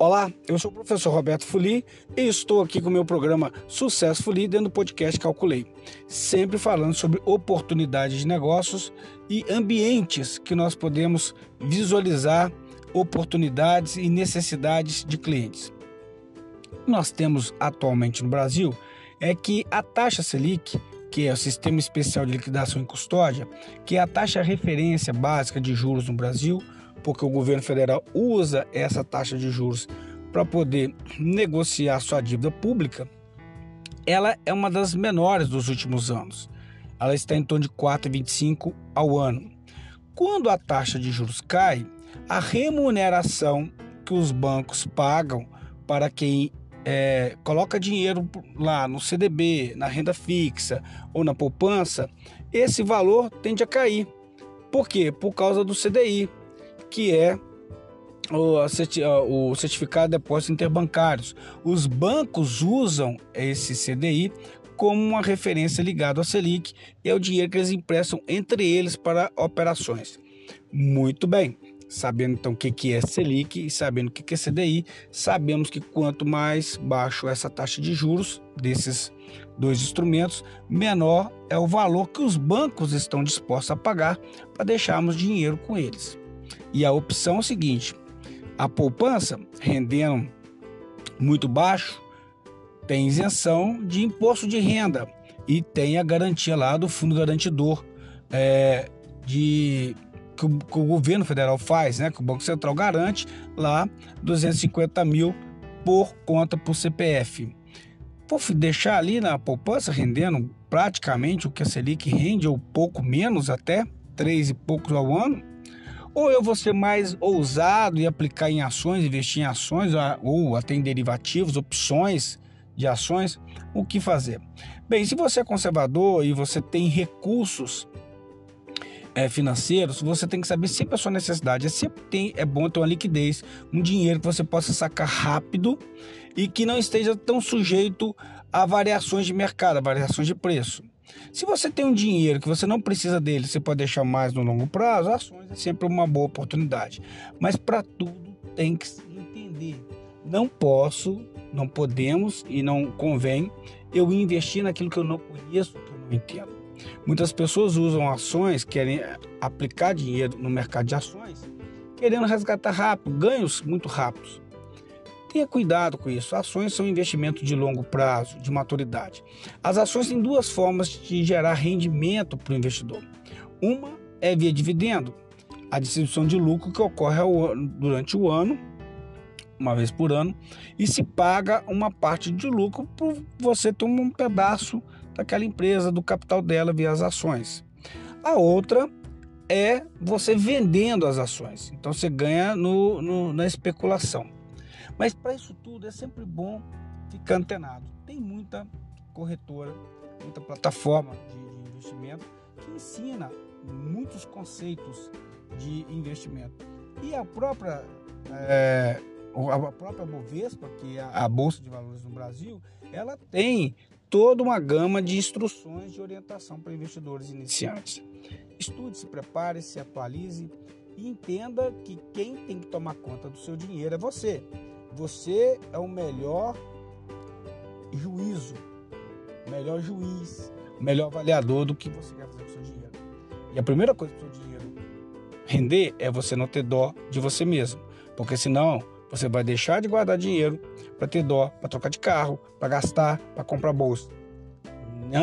Olá, eu sou o professor Roberto Fuli e estou aqui com o meu programa Sucesso Fuli dentro do podcast Calculei, sempre falando sobre oportunidades de negócios e ambientes que nós podemos visualizar oportunidades e necessidades de clientes. Nós temos atualmente no Brasil é que a taxa Selic, que é o Sistema Especial de Liquidação e Custódia, que é a taxa referência básica de juros no Brasil, porque o governo federal usa essa taxa de juros para poder negociar sua dívida pública, ela é uma das menores dos últimos anos. Ela está em torno de 4,25 ao ano. Quando a taxa de juros cai, a remuneração que os bancos pagam para quem é, coloca dinheiro lá no CDB, na renda fixa ou na poupança, esse valor tende a cair. Por quê? Por causa do CDI, que é o certificado de depósitos interbancários. Os bancos usam esse CDI como uma referência ligada ao Selic e é o dinheiro que eles emprestam entre eles para operações. Muito bem, sabendo então o que é Selic e sabendo o que é CDI, sabemos que quanto mais baixo essa taxa de juros desses dois instrumentos, menor é o valor que os bancos estão dispostos a pagar para deixarmos dinheiro com eles. E a opção é o seguinte: a poupança rendendo muito baixo tem isenção de imposto de renda e tem a garantia lá do fundo garantidor é, de que o, que o, governo federal faz, né? Que o Banco Central garante lá 250 mil por conta por CPF. Por deixar ali na poupança rendendo praticamente o que a Selic rende ou pouco menos até três e poucos ao ano, ou eu vou ser mais ousado e aplicar em ações, investir em ações ou até em derivativos, opções de ações, o que fazer? Bem, se você é conservador e você tem recursos é, financeiros, você tem que saber sempre a sua necessidade. É sempre tem, é bom ter uma liquidez, um dinheiro que você possa sacar rápido e que não esteja tão sujeito a variações de mercado, a variações de preço. Se você tem um dinheiro que você não precisa dele, você pode deixar mais no longo prazo, ações é sempre uma boa oportunidade. Mas para tudo tem que entender. Não posso, não podemos e não convém eu investir naquilo que eu não conheço, que eu não entendo. Muitas pessoas usam ações, querem aplicar dinheiro no mercado de ações, querendo resgatar rápido, ganhos muito rápidos. Tenha cuidado com isso. Ações são investimento de longo prazo, de maturidade. As ações têm duas formas de gerar rendimento para o investidor. Uma é via dividendo, a distribuição de lucro que ocorre durante o ano, uma vez por ano, e se paga uma parte de lucro por você ter um pedaço daquela empresa, do capital dela via as ações. A outra é você vendendo as ações. Então você ganha no, no na especulação. Mas para isso tudo é sempre bom ficar antenado. Tem muita corretora, muita plataforma de, de investimento que ensina muitos conceitos de investimento. E a própria é, a própria Bovespa, que é a Bolsa de Valores no Brasil, ela tem toda uma gama de instruções de orientação para investidores iniciantes. Estude, se prepare, se atualize e entenda que quem tem que tomar conta do seu dinheiro é você. Você é o melhor juízo, melhor juiz, melhor avaliador do que você quer fazer com o seu dinheiro. E a primeira coisa que o seu dinheiro render é você não ter dó de você mesmo, porque senão você vai deixar de guardar dinheiro para ter dó, para trocar de carro, para gastar, para comprar bolsa.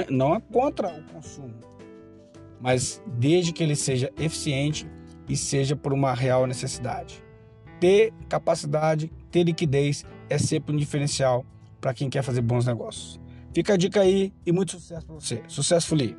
Não é contra o consumo, mas desde que ele seja eficiente e seja por uma real necessidade. Ter capacidade, ter liquidez é sempre um diferencial para quem quer fazer bons negócios. Fica a dica aí e muito sucesso para você. Sucesso, Fuli!